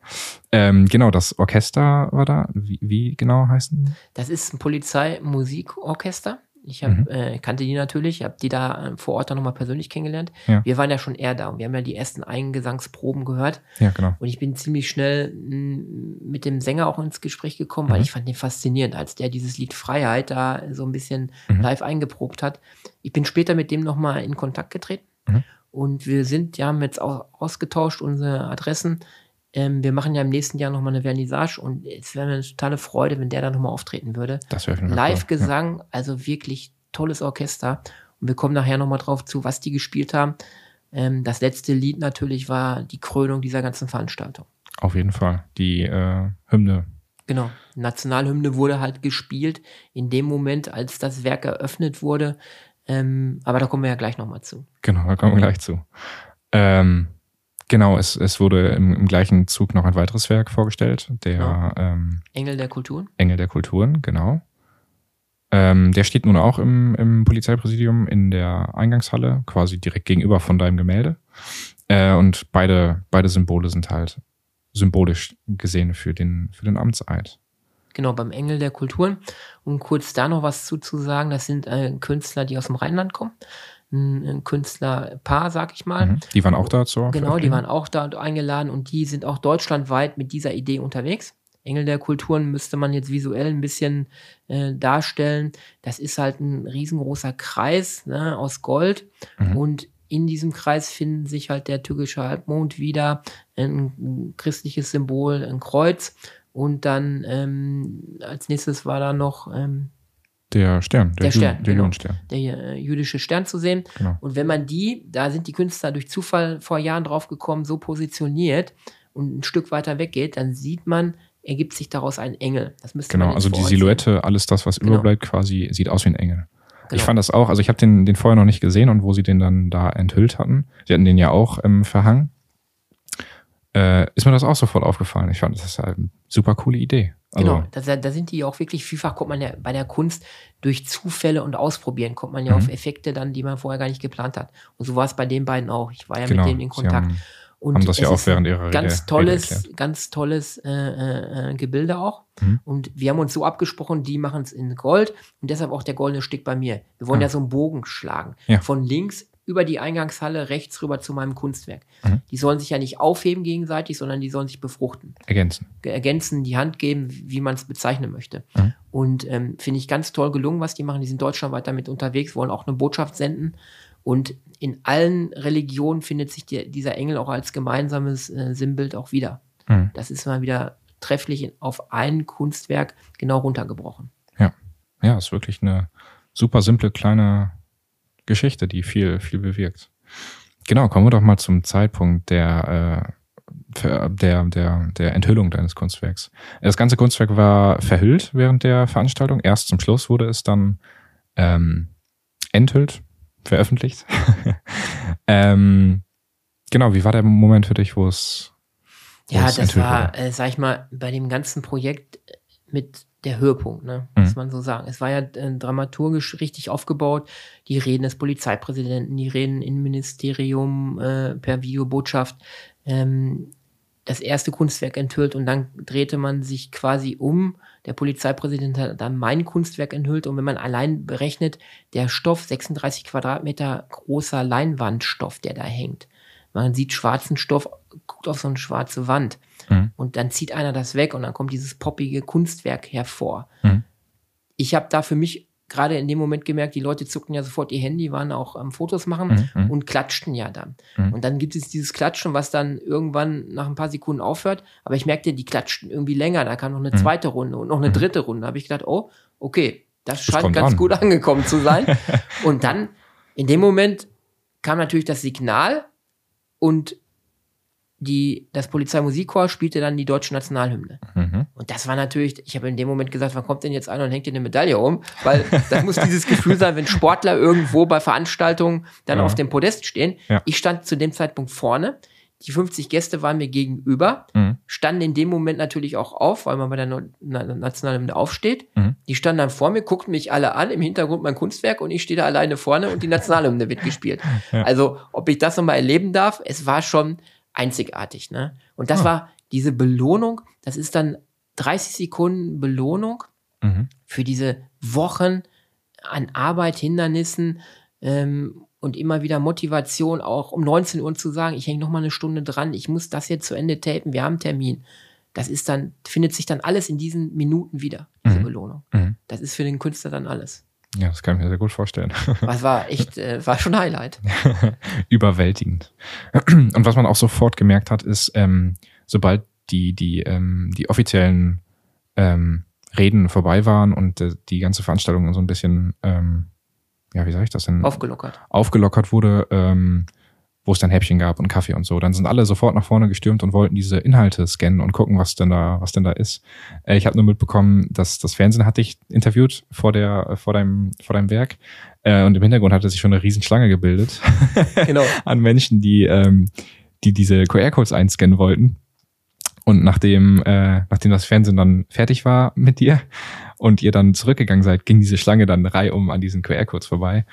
S1: Ähm, genau, das Orchester war da. Wie, wie genau heißen?
S2: Das ist ein Polizeimusikorchester. Ich hab,
S1: Mhm.
S2: äh, kannte die natürlich, habe die da äh, vor Ort dann nochmal persönlich kennengelernt.
S1: Ja.
S2: Wir waren ja schon eher da und wir haben ja die ersten Eingesangsproben gehört.
S1: Ja, genau.
S2: Und ich bin ziemlich schnell mh, mit dem Sänger auch ins Gespräch gekommen, weil
S1: Mhm.
S2: ich fand den faszinierend, als der dieses Lied Freiheit da so ein bisschen
S1: Mhm.
S2: live eingeprobt hat. Ich bin später mit dem nochmal in Kontakt getreten
S1: Mhm.
S2: und wir sind, ja, haben jetzt auch ausgetauscht, unsere Adressen. Ähm, wir machen ja im nächsten Jahr nochmal eine Vernissage und es wäre eine totale Freude, wenn der da nochmal auftreten würde.
S1: Das wäre.
S2: Live-Gesang, also wirklich tolles Orchester. Und wir kommen nachher nochmal drauf zu, was die gespielt haben. Ähm, das letzte Lied natürlich war die Krönung dieser ganzen Veranstaltung.
S1: Ja, auf jeden Fall. Die äh, Hymne.
S2: Genau. Nationalhymne wurde halt gespielt in dem Moment, als das Werk eröffnet wurde. Ähm, aber da kommen wir ja gleich nochmal zu.
S1: Genau, da kommen wir gleich zu. Ähm, genau, es, es wurde im, im gleichen Zug noch ein weiteres Werk vorgestellt. Der
S2: Ja.
S1: ähm,
S2: Engel der Kulturen.
S1: Engel der Kulturen, genau. Ähm, der steht nun auch im, im Polizeipräsidium in der Eingangshalle, quasi direkt gegenüber von deinem Gemälde. Äh, und beide, beide Symbole sind halt symbolisch gesehen für den, für den Amtseid.
S2: Genau, beim Engel der Kulturen. Um kurz da noch was zu, zu sagen, das sind äh, Künstler, die aus dem Rheinland kommen. Ein, Künstlerpaar, sag ich mal.
S1: Mhm. Die waren auch da zur
S2: Genau, die waren auch da eingeladen und die sind auch deutschlandweit mit dieser Idee unterwegs. Engel der Kulturen müsste man jetzt visuell ein bisschen äh, darstellen. Das ist halt ein riesengroßer Kreis ne, aus Gold
S1: Mhm.
S2: und in diesem Kreis finden sich halt der türkische Halbmond wieder, ein, ein christliches Symbol, ein Kreuz und dann ähm, als nächstes war da noch ähm,
S1: Der Stern, der,
S2: Der Stern,
S1: der
S2: genau.
S1: Judenstern.
S2: der äh, jüdische Stern zu sehen.
S1: Genau.
S2: Und wenn man die, da sind die Künstler durch Zufall vor Jahren drauf gekommen, so positioniert und ein Stück weiter weggeht, dann sieht man, ergibt sich daraus ein Engel. Das müsste
S1: Genau, also die Silhouette, alles das, was
S2: Genau.
S1: überbleibt, quasi sieht aus wie ein Engel.
S2: sehen.
S1: Ich
S2: Genau.
S1: fand das auch, also ich habe den, den vorher noch nicht gesehen und wo sie den dann da enthüllt hatten, sie hatten den ja auch ähm, verhangen, äh, ist mir das auch sofort aufgefallen. Ich fand, das ist halt eine super coole Idee. Also,
S2: Genau, da, da sind die auch wirklich, vielfach kommt man ja bei der Kunst durch Zufälle und Ausprobieren, kommt man ja
S1: Mhm.
S2: auf Effekte dann, die man vorher gar nicht geplant hat. Und so war es bei den beiden auch. Ich war ja
S1: genau,
S2: mit denen in Kontakt.
S1: haben,
S2: Und
S1: haben das ja auch während ihrer Rede-
S2: ganz
S1: Rede
S2: tolles,
S1: erklärt.
S2: ganz tolles äh, äh, äh, Gebilde auch.
S1: Mhm.
S2: Und wir haben uns so abgesprochen, die machen es in Gold und deshalb auch der goldene Stick bei mir. Wir wollen
S1: Ah.
S2: ja so einen Bogen schlagen.
S1: Ja.
S2: Von links über die Eingangshalle rechts rüber zu meinem Kunstwerk.
S1: Mhm.
S2: Die sollen sich ja nicht aufheben gegenseitig, sondern die sollen sich befruchten
S1: Ergänzen.
S2: ergänzen, die Hand geben, wie man es bezeichnen möchte.
S1: Mhm.
S2: Und ähm, finde ich ganz toll gelungen, was die machen. Die sind deutschlandweit damit unterwegs, wollen auch eine Botschaft senden. Und in allen Religionen findet sich die, dieser Engel auch als gemeinsames äh, Sinnbild auch wieder.
S1: Mhm.
S2: Das ist mal wieder trefflich auf ein Kunstwerk genau runtergebrochen.
S1: Ja, ist wirklich eine super simple kleine Geschichte, die viel, viel bewirkt. Genau, kommen wir doch mal zum Zeitpunkt der, äh, der, der, der Enthüllung deines Kunstwerks. Das ganze Kunstwerk war verhüllt während der Veranstaltung. Erst zum Schluss wurde es dann ähm, enthüllt, veröffentlicht. ähm, genau, wie war der Moment für dich, wo es
S2: Ja, das war, äh, sag ich mal, bei dem ganzen Projekt mit der Höhepunkt, ne?
S1: Mhm.
S2: muss man so sagen. Es war ja äh, dramaturgisch richtig aufgebaut. Die Reden des Polizeipräsidenten, die Reden im Ministerium äh, per Videobotschaft, ähm, das erste Kunstwerk enthüllt und dann drehte man sich quasi um. Der Polizeipräsident hat dann mein Kunstwerk enthüllt und wenn man allein berechnet, der Stoff, 36 Quadratmeter großer Leinwandstoff, der da hängt. Man sieht schwarzen Stoff, guckt auf so eine schwarze Wand
S1: Mhm.
S2: und dann zieht einer das weg und dann kommt dieses poppige Kunstwerk hervor.
S1: Mhm.
S2: Ich habe da für mich gerade in dem Moment gemerkt, die Leute zuckten ja sofort ihr Handy, waren auch am Fotos machen
S1: Mhm, mhm.
S2: und klatschten ja dann.
S1: Mhm.
S2: Und dann gibt es dieses Klatschen, was dann irgendwann nach ein paar Sekunden aufhört. Aber ich merkte, die klatschten irgendwie länger. Da kam noch eine
S1: Mhm.
S2: zweite Runde und noch eine dritte Runde. Da habe ich gedacht, oh, okay, das scheint ganz
S1: an.
S2: gut angekommen zu sein. und dann, in dem Moment, kam natürlich das Signal und die, das Polizeimusikchor spielte dann die deutsche Nationalhymne.
S1: Mhm.
S2: Und das war natürlich, ich habe in dem Moment gesagt, wann kommt denn jetzt einer und hängt dir eine Medaille um? Weil das muss dieses Gefühl sein, wenn Sportler irgendwo bei Veranstaltungen dann
S1: Ja.
S2: auf dem Podest stehen.
S1: Ja.
S2: Ich stand zu dem Zeitpunkt vorne. Die 50 Gäste waren mir gegenüber,
S1: Mhm.
S2: standen in dem Moment natürlich auch auf, weil man bei der No- Nationalhymne aufsteht.
S1: Mhm.
S2: Die standen dann vor mir, guckten mich alle an, im Hintergrund mein Kunstwerk und ich stehe da alleine vorne und die Nationalhymne wird gespielt.
S1: Ja.
S2: Also, ob ich das nochmal erleben darf, es war schon einzigartig. Ne? Und das
S1: Ah.
S2: war diese Belohnung, das ist dann 30 Sekunden Belohnung
S1: Mhm.
S2: für diese Wochen an Arbeit, Hindernissen ähm, und immer wieder Motivation, auch um 19 Uhr zu sagen, ich hänge noch mal eine Stunde dran, ich muss das jetzt zu Ende tapen, wir haben einen Termin. Das ist dann, findet sich dann alles in diesen Minuten wieder, diese
S1: Mhm.
S2: Belohnung.
S1: Mhm.
S2: Das ist für den Künstler dann alles.
S1: Ja, das kann ich mir sehr gut vorstellen.
S2: Was war echt, äh, war schon Highlight.
S1: überwältigend. Und was man auch sofort gemerkt hat, ist, ähm, sobald die, die, ähm, die offiziellen ähm, Reden vorbei waren und äh, die ganze Veranstaltung so ein bisschen, ähm, ja, wie sage ich das denn,
S2: Aufgelockert.
S1: aufgelockert wurde, ähm, wo es dann Häppchen gab und Kaffee und so, dann sind alle sofort nach vorne gestürmt und wollten diese Inhalte scannen und gucken, was denn da, was denn da ist. Äh, ich habe nur mitbekommen, dass das Fernsehen hat dich interviewt vor der, vor deinem, vor deinem Werk. Äh, und im Hintergrund hatte sich schon eine Riesenschlange gebildet
S2: Genau.
S1: an Menschen, die, ähm, die diese QR-Codes einscannen wollten. Und nachdem, äh, nachdem das Fernsehen dann fertig war mit dir und ihr dann zurückgegangen seid, ging diese Schlange dann reihum an diesen QR-Codes vorbei.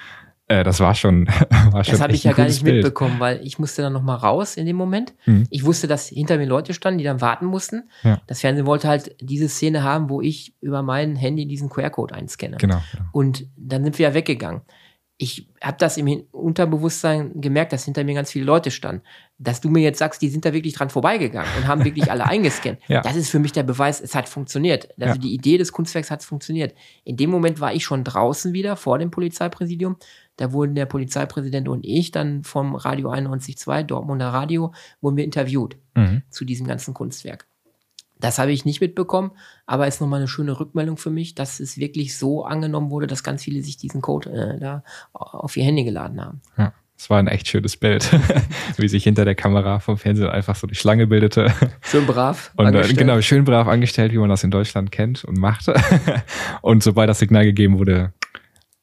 S1: Äh, das war schon, war schon
S2: Das habe ich ja gar nicht
S1: Bild.
S2: mitbekommen, weil ich musste dann noch mal raus in dem Moment.
S1: Mhm.
S2: Ich wusste, dass hinter mir Leute standen, die dann warten mussten.
S1: Ja.
S2: Das Fernsehen wollte halt diese Szene haben, wo ich über mein Handy diesen QR-Code einscanne.
S1: Genau, genau.
S2: Und dann sind wir ja weggegangen. Ich habe das im Unterbewusstsein gemerkt, dass hinter mir ganz viele Leute standen. Dass du mir jetzt sagst, die sind da wirklich dran vorbeigegangen und haben wirklich alle eingescannt.
S1: Ja.
S2: Das ist für mich der Beweis, es hat funktioniert. Also
S1: Ja.
S2: die Idee des Kunstwerks hat funktioniert. In dem Moment war ich schon draußen wieder vor dem Polizeipräsidium. Da wurden der Polizeipräsident und ich dann vom Radio 91.2, Dortmunder Radio, wurden wir interviewt
S1: Mhm.
S2: zu diesem ganzen Kunstwerk. Das habe ich nicht mitbekommen, aber ist nochmal eine schöne Rückmeldung für mich, dass es wirklich so angenommen wurde, dass ganz viele sich diesen Code äh, da auf ihr Handy geladen haben.
S1: Ja. Es war ein echt schönes Bild, wie sich hinter der Kamera vom Fernsehen einfach so die Schlange bildete.
S2: Schön brav.
S1: Und äh,
S2: angestellt.
S1: genau, schön brav angestellt, wie man das in Deutschland kennt und macht. und sobald das Signal gegeben wurde,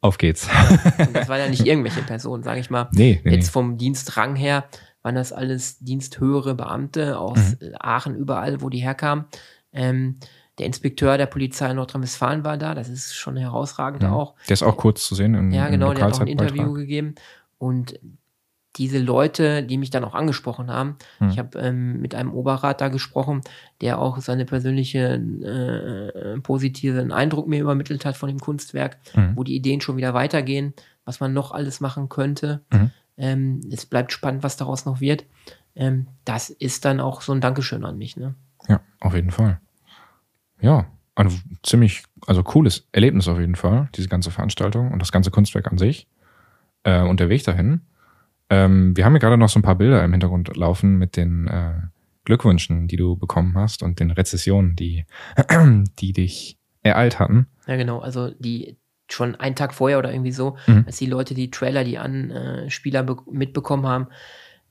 S1: auf geht's.
S2: Und das waren ja nicht irgendwelche Personen, sage ich mal.
S1: Nee, nee,
S2: Jetzt vom Dienstrang her waren das alles diensthöhere Beamte aus
S1: Mhm.
S2: Aachen, überall, wo die herkamen. Ähm, der Inspekteur der Polizei in Nordrhein-Westfalen war da, das ist schon herausragend
S1: Ja.
S2: auch.
S1: Der ist auch kurz zu sehen im,
S2: Ja,
S1: im
S2: genau, der hat auch ein. Interview gegeben. Und diese Leute, die mich dann auch angesprochen haben,
S1: Hm.
S2: ich habe ähm, mit einem Oberrat da gesprochen, der auch seine persönliche äh, positiven Eindruck mir übermittelt hat von dem Kunstwerk,
S1: Mhm.
S2: wo die Ideen schon wieder weitergehen, was man noch alles machen könnte.
S1: Mhm.
S2: Ähm, es bleibt spannend, was daraus noch wird. Ähm, das ist dann auch so ein Dankeschön an mich. Ne?
S1: Ja, auf jeden Fall. Ja, ein ziemlich, also cooles Erlebnis auf jeden Fall, diese ganze Veranstaltung und das ganze Kunstwerk an sich äh, und der Weg dahin. Ähm, wir haben hier gerade noch so ein paar Bilder im Hintergrund laufen mit den äh, Glückwünschen, die du bekommen hast und den Rezessionen, die, die dich ereilt hatten.
S2: Ja, genau. Also die schon einen Tag vorher oder irgendwie so,
S1: Mhm.
S2: als die Leute die Trailer, die Anspieler be- mitbekommen haben,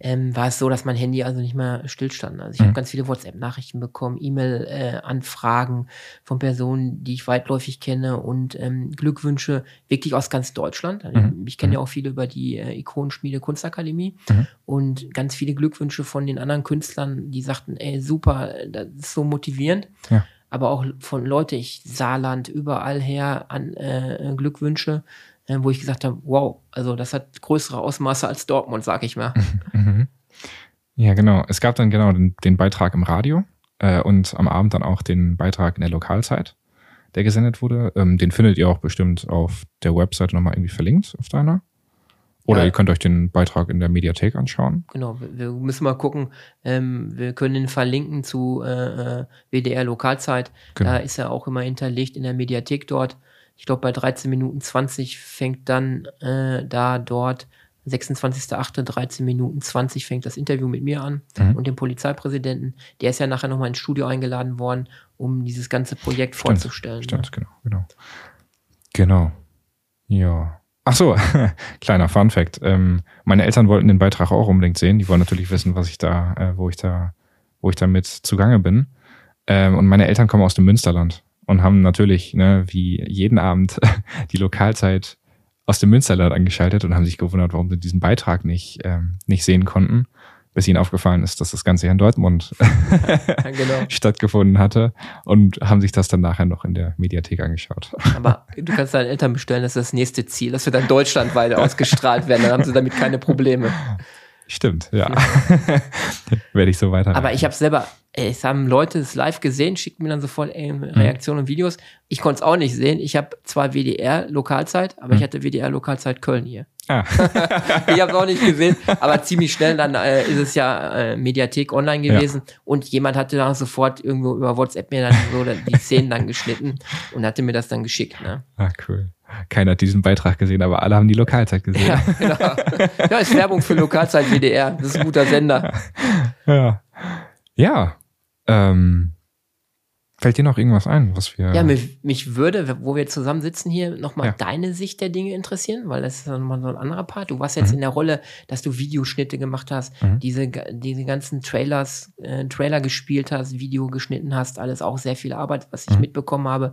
S2: ähm, war es so, dass mein Handy also nicht mehr stillstand. Also ich
S1: Mhm.
S2: habe ganz viele WhatsApp-Nachrichten bekommen, E-Mail-Anfragen von Personen, die ich weitläufig kenne und ähm, Glückwünsche wirklich aus ganz Deutschland. Also
S1: Mhm.
S2: Ich kenne
S1: Mhm.
S2: ja auch viele über die äh, Ikonenschmiede Kunstakademie
S1: Mhm.
S2: und ganz viele Glückwünsche von den anderen Künstlern, die sagten, ey, super, das ist so motivierend.
S1: Ja.
S2: Aber auch von Leute, ich Saarland, überall her an äh, Glückwünsche, äh, wo ich gesagt habe, wow, also das hat größere Ausmaße als Dortmund, sag ich mal.
S1: Mhm. Ja, genau. Es gab dann genau den, den Beitrag im Radio äh, und am Abend dann auch den Beitrag in der Lokalzeit, der gesendet wurde. Ähm, den findet ihr auch bestimmt auf der Webseite nochmal irgendwie verlinkt auf deiner. Oder
S2: Ja.
S1: ihr könnt euch den Beitrag in der Mediathek anschauen.
S2: Genau, wir, müssen mal gucken. Ähm, wir können ihn verlinken zu äh, äh, WDR Lokalzeit.
S1: Genau.
S2: Da ist er auch immer hinterlegt in der Mediathek dort. Ich glaube, bei 13 Minuten 20 fängt dann äh, da dort 26.08. 13 Minuten 20 fängt das Interview mit mir an
S1: Mhm.
S2: und dem Polizeipräsidenten. Der ist ja nachher nochmal ins Studio eingeladen worden, um dieses ganze Projekt
S1: Stimmt,
S2: vorzustellen.
S1: Stimmt, genau, genau. Genau. Ja. Ach so, kleiner Fun Fact. Ähm, meine Eltern wollten den Beitrag auch unbedingt sehen. Die wollen natürlich wissen, was ich da, äh, wo ich da, wo ich da mit zugange bin. Ähm, und meine Eltern kommen aus dem Münsterland und haben natürlich, ne, wie jeden Abend die Lokalzeit aus dem Münsterland angeschaltet und haben sich gewundert, warum sie diesen Beitrag nicht, ähm, nicht sehen konnten, bis ihnen aufgefallen ist, dass das Ganze hier in Dortmund
S2: genau.
S1: stattgefunden hatte und haben sich das dann nachher noch in der Mediathek angeschaut.
S2: Aber du kannst deinen Eltern bestellen, das ist das nächste Ziel, dass wir dann deutschlandweit ausgestrahlt werden. Dann haben sie damit keine Probleme.
S1: Stimmt, ja. Werde ich so weiter.
S2: Aber ich habe selber, ey, es haben Leute es live gesehen, schickten mir dann sofort ey, Reaktionen und Videos. Ich konnte es auch nicht sehen. Ich habe zwar WDR Lokalzeit, aber ich hatte WDR Lokalzeit Köln hier.
S1: Ah.
S2: ich habe es auch nicht gesehen, aber ziemlich schnell dann äh, ist es ja äh, Mediathek online gewesen und jemand hatte dann sofort irgendwo über WhatsApp mir dann so die Szenen dann geschnitten und hatte mir das dann geschickt. Ne?
S1: Ah, cool. Keiner hat diesen Beitrag gesehen, aber alle haben die Lokalzeit gesehen.
S2: Ja, genau. Ja, ist Werbung für Lokalzeit WDR. Das ist ein guter Sender.
S1: Ja. Ja. Ähm, fällt dir noch irgendwas ein, was wir.
S2: Ja, mich, mich würde, wo wir zusammen sitzen hier, nochmal
S1: Ja.
S2: deine Sicht der Dinge interessieren, weil das ist dann nochmal so ein anderer Part. Du warst jetzt
S1: Mhm.
S2: in der Rolle, dass du Videoschnitte gemacht hast,
S1: Mhm.
S2: diese, diese ganzen Trailers, äh, Trailer gespielt hast, Video geschnitten hast, alles auch sehr viel Arbeit, was ich
S1: Mhm.
S2: mitbekommen habe.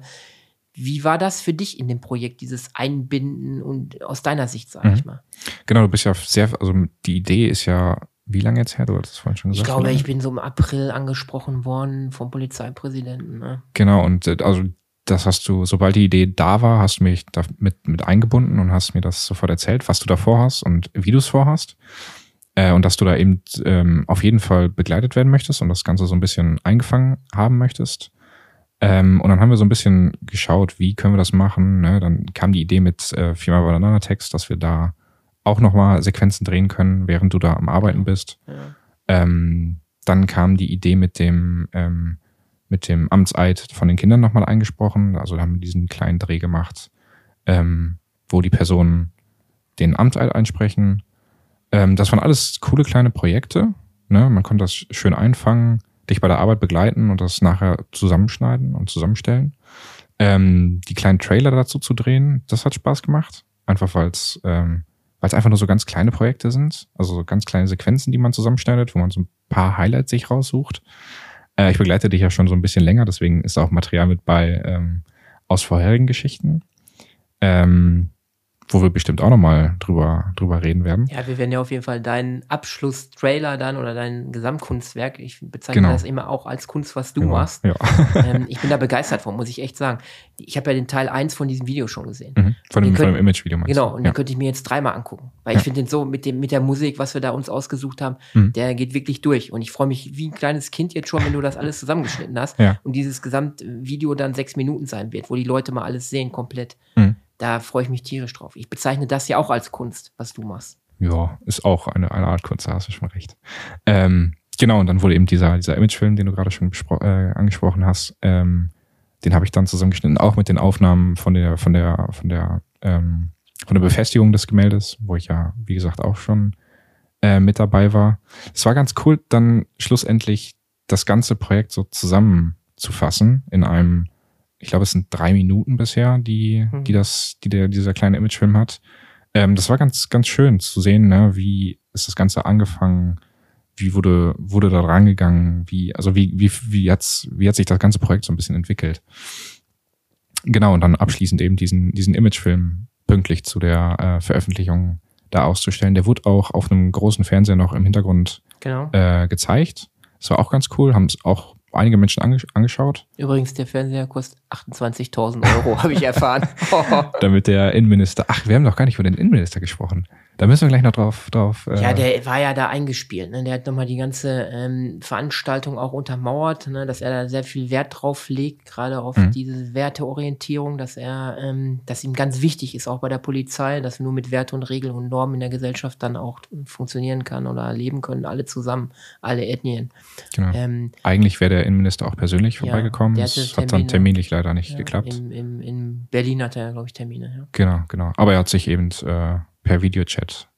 S2: Wie war das für dich in dem Projekt, dieses Einbinden und aus deiner Sicht, sag
S1: Mhm.
S2: ich mal?
S1: Genau, du bist ja sehr, also die Idee ist ja, wie lange jetzt her? Du hattest es vorhin schon
S2: Ich
S1: gesagt.
S2: glaube,
S1: oder?
S2: ich bin so im April angesprochen worden vom Polizeipräsidenten. Ne?
S1: Genau, und äh, also das hast du, sobald die Idee da war, hast du mich da mit, mit eingebunden und hast mir das sofort erzählt, was du da vorhast und wie du es vorhast. Äh, und dass du da eben ähm, auf jeden Fall begleitet werden möchtest und das Ganze so ein bisschen eingefangen haben möchtest. Ähm, und dann haben wir so ein bisschen geschaut, wie können wir das machen. Ne? Dann kam die Idee mit äh, viermal Banana Text, dass wir da auch nochmal Sequenzen drehen können, während du da am Arbeiten bist.
S2: Ja.
S1: Ähm, dann kam die Idee mit dem, ähm, mit dem Amtseid von den Kindern nochmal eingesprochen. Also da haben wir diesen kleinen Dreh gemacht, ähm, wo die Personen den Amtseid einsprechen. Ähm, das waren alles coole kleine Projekte. Ne? Man konnte das schön einfangen, dich bei der Arbeit begleiten und das nachher zusammenschneiden und zusammenstellen. Ähm, die kleinen Trailer dazu zu drehen, das hat Spaß gemacht. Einfach weil es ähm, weil es einfach nur so ganz kleine Projekte sind, also so ganz kleine Sequenzen, die man zusammenschneidet, wo man so ein paar Highlights sich raussucht. Äh, ich begleite dich ja schon so ein bisschen länger, deswegen ist auch Material mit bei ähm, aus vorherigen Geschichten, ähm, wo wir bestimmt auch nochmal drüber, drüber reden werden.
S2: Ja, wir werden ja auf jeden Fall deinen Abschlusstrailer dann oder dein Gesamtkunstwerk, ich bezeichne
S1: Genau.
S2: das immer auch als Kunst, was du
S1: Genau.
S2: machst.
S1: Ja.
S2: ähm, ich bin da begeistert von, muss ich echt sagen. Ich habe ja den Teil 1 von diesem Video schon gesehen.
S1: Mhm. Von dem,
S2: Wir
S1: von dem Imagevideo meinst
S2: Genau, und
S1: ja.
S2: den könnte ich mir jetzt dreimal angucken. Weil
S1: Ja.
S2: ich finde den so mit dem, mit der Musik, was wir da uns ausgesucht haben,
S1: Mhm.
S2: der geht wirklich durch. Und ich freue mich wie ein kleines Kind jetzt schon, wenn du das alles zusammengeschnitten hast.
S1: Ja.
S2: Und dieses Gesamtvideo dann sechs Minuten sein wird, wo die Leute mal alles sehen, komplett.
S1: Mhm.
S2: Da freue ich mich tierisch drauf. Ich bezeichne das ja auch als Kunst, was du machst.
S1: ja, ist auch eine, eine Art Kunst, da hast du schon recht. Ähm, genau, und dann wurde eben dieser, dieser Imagefilm, den du gerade schon äh, angesprochen hast, ähm, den habe ich dann zusammengeschnitten, auch mit den Aufnahmen von der, von der, von der, ähm, von der Befestigung des Gemäldes, wo ich ja, wie gesagt, auch schon äh, mit dabei war. Es war ganz cool, dann schlussendlich das ganze Projekt so zusammenzufassen in einem, ich glaube, es sind drei Minuten bisher, die, mhm. die das, die der, dieser kleine Imagefilm hat. Ähm, das war ganz, ganz schön zu sehen, ne, wie ist das Ganze angefangen, wie wurde, wurde da rangegangen, wie, also wie, wie, wie hat's, wie hat sich das ganze Projekt so ein bisschen entwickelt? Genau, und dann abschließend eben diesen, diesen Imagefilm pünktlich zu der äh, Veröffentlichung da auszustellen. Der wurde auch auf einem großen Fernseher noch im Hintergrund genau. äh, gezeigt. Das war auch ganz cool, haben es auch einige Menschen ange angeschaut.
S2: Übrigens, der Fernseher kostet 28.000 Euro, habe ich erfahren.
S1: Damit der Innenminister, ach, wir haben doch gar nicht über den Innenminister gesprochen. Da müssen wir gleich noch drauf. drauf
S2: äh ja, der war ja da eingespielt. Ne? Der hat nochmal die ganze ähm, Veranstaltung auch untermauert, ne? dass er da sehr viel Wert drauf legt, gerade auf mhm. diese Werteorientierung, dass er, ähm, dass ihm ganz wichtig ist, auch bei der Polizei, dass nur mit Werte und Regeln und Normen in der Gesellschaft dann auch funktionieren kann oder leben können, alle zusammen, alle Ethnien.
S1: Genau. Ähm, Eigentlich wäre der Innenminister auch persönlich vorbeigekommen. Ja, das hat dann terminlich leider nicht ja, geklappt.
S2: Im, im, in Berlin hat er, glaube ich, Termine. Ja.
S1: Genau, genau. Aber er hat sich eben äh, per Videochat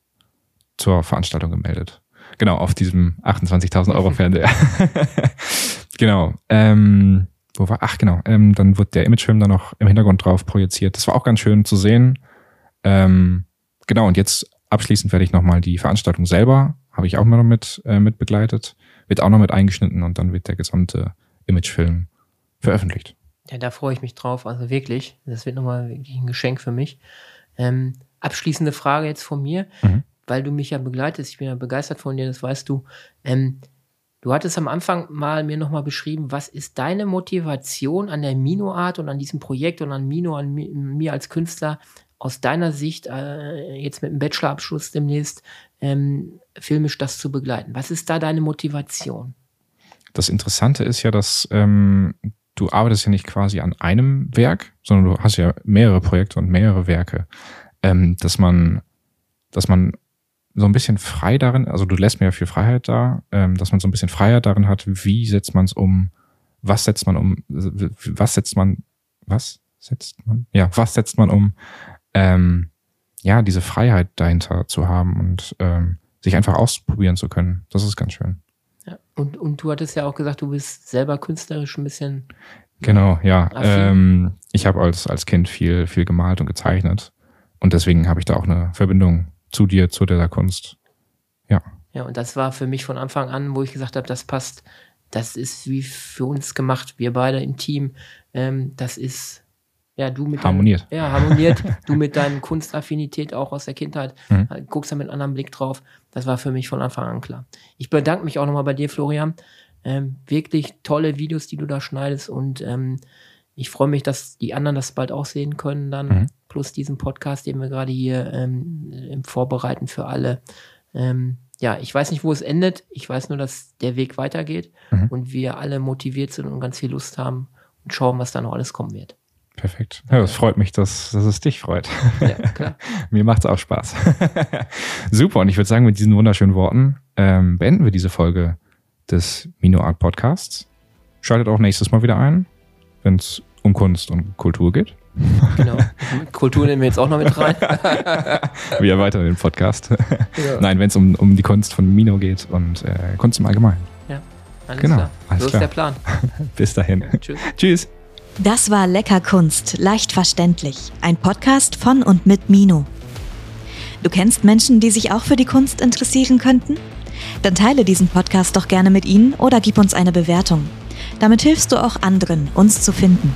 S1: zur Veranstaltung gemeldet. Genau, auf diesem 28.000 Euro Fernseher. genau. Ähm, wo war? Ach, genau. Ähm, dann wird der Imagefilm dann noch im Hintergrund drauf projiziert. Das war auch ganz schön zu sehen. Ähm, genau, und jetzt abschließend werde ich nochmal die Veranstaltung selber, habe ich auch mal noch mit, äh, mit begleitet, wird auch noch mit eingeschnitten und dann wird der gesamte Imagefilm veröffentlicht.
S2: Ja, da freue ich mich drauf. Also wirklich, das wird nochmal wirklich ein Geschenk für mich. Ähm, abschließende Frage jetzt von mir, mhm. weil du mich ja begleitest. Ich bin ja begeistert von dir, das weißt du. Ähm, du hattest am Anfang mal mir nochmal beschrieben, was ist deine Motivation an der Mino-Art und an diesem Projekt und an Mino, an mir als Künstler aus deiner Sicht, äh, jetzt mit dem Bachelorabschluss demnächst, ähm, filmisch das zu begleiten? Was ist da deine Motivation?
S1: Das Interessante ist ja, dass ähm, du arbeitest ja nicht quasi an einem Werk, sondern du hast ja mehrere Projekte und mehrere Werke ähm, dass man, dass man so ein bisschen frei darin, also du lässt mir ja viel Freiheit da, ähm, dass man so ein bisschen Freiheit darin hat, wie setzt man es um, was setzt man um, was setzt man, was setzt man, ja, was setzt man um, ähm, ja, diese Freiheit dahinter zu haben und ähm, sich einfach ausprobieren zu können. Das ist ganz schön.
S2: Und, und du hattest ja auch gesagt, du bist selber künstlerisch ein bisschen.
S1: Genau, ja. Ähm, ich habe als, als Kind viel, viel gemalt und gezeichnet. Und deswegen habe ich da auch eine Verbindung zu dir, zu der Kunst. Ja.
S2: Ja, und das war für mich von Anfang an, wo ich gesagt habe, das passt, das ist wie für uns gemacht, wir beide im Team. Ähm, das ist, ja, du mit
S1: harmoniert.
S2: Deinem, ja, harmoniert. du mit deinen Kunstaffinität auch aus der Kindheit, mhm. Guckst da mit einem anderen Blick drauf. Das war für mich von Anfang an klar. Ich bedanke mich auch nochmal bei dir, Florian. Ähm, wirklich tolle Videos, die du da schneidest und ähm, ich freue mich, dass die anderen das bald auch sehen können dann, mhm. plus diesen Podcast, den wir gerade hier ähm, vorbereiten für alle. Ähm, ja, ich weiß nicht, wo es endet. Ich weiß nur, dass der Weg weitergeht mhm. und wir alle motiviert sind und ganz viel Lust haben und schauen, was da noch alles kommen wird.
S1: Perfekt. Ja, es freut mich, dass, dass es dich freut. Ja, klar. Mir macht es auch Spaß. Super. Und ich würde sagen, mit diesen wunderschönen Worten ähm, beenden wir diese Folge des Mino Art Podcasts. Schaltet auch nächstes Mal wieder ein, wenn es um Kunst und Kultur geht.
S2: Genau. Kultur nehmen wir jetzt auch noch mit rein.
S1: wir erweitern den Podcast. Ja. Nein, wenn es um, um die Kunst von Mino geht und äh, Kunst im Allgemeinen.
S2: Ja, alles genau, klar. Alles so klar. ist der Plan.
S1: Bis dahin. Tschüss. Tschüss.
S3: Das war Lecker Kunst, leicht verständlich. Ein Podcast von und mit Mino. Du kennst Menschen, die sich auch für die Kunst interessieren könnten? Dann teile diesen Podcast doch gerne mit ihnen oder gib uns eine Bewertung. Damit hilfst du auch anderen, uns zu finden.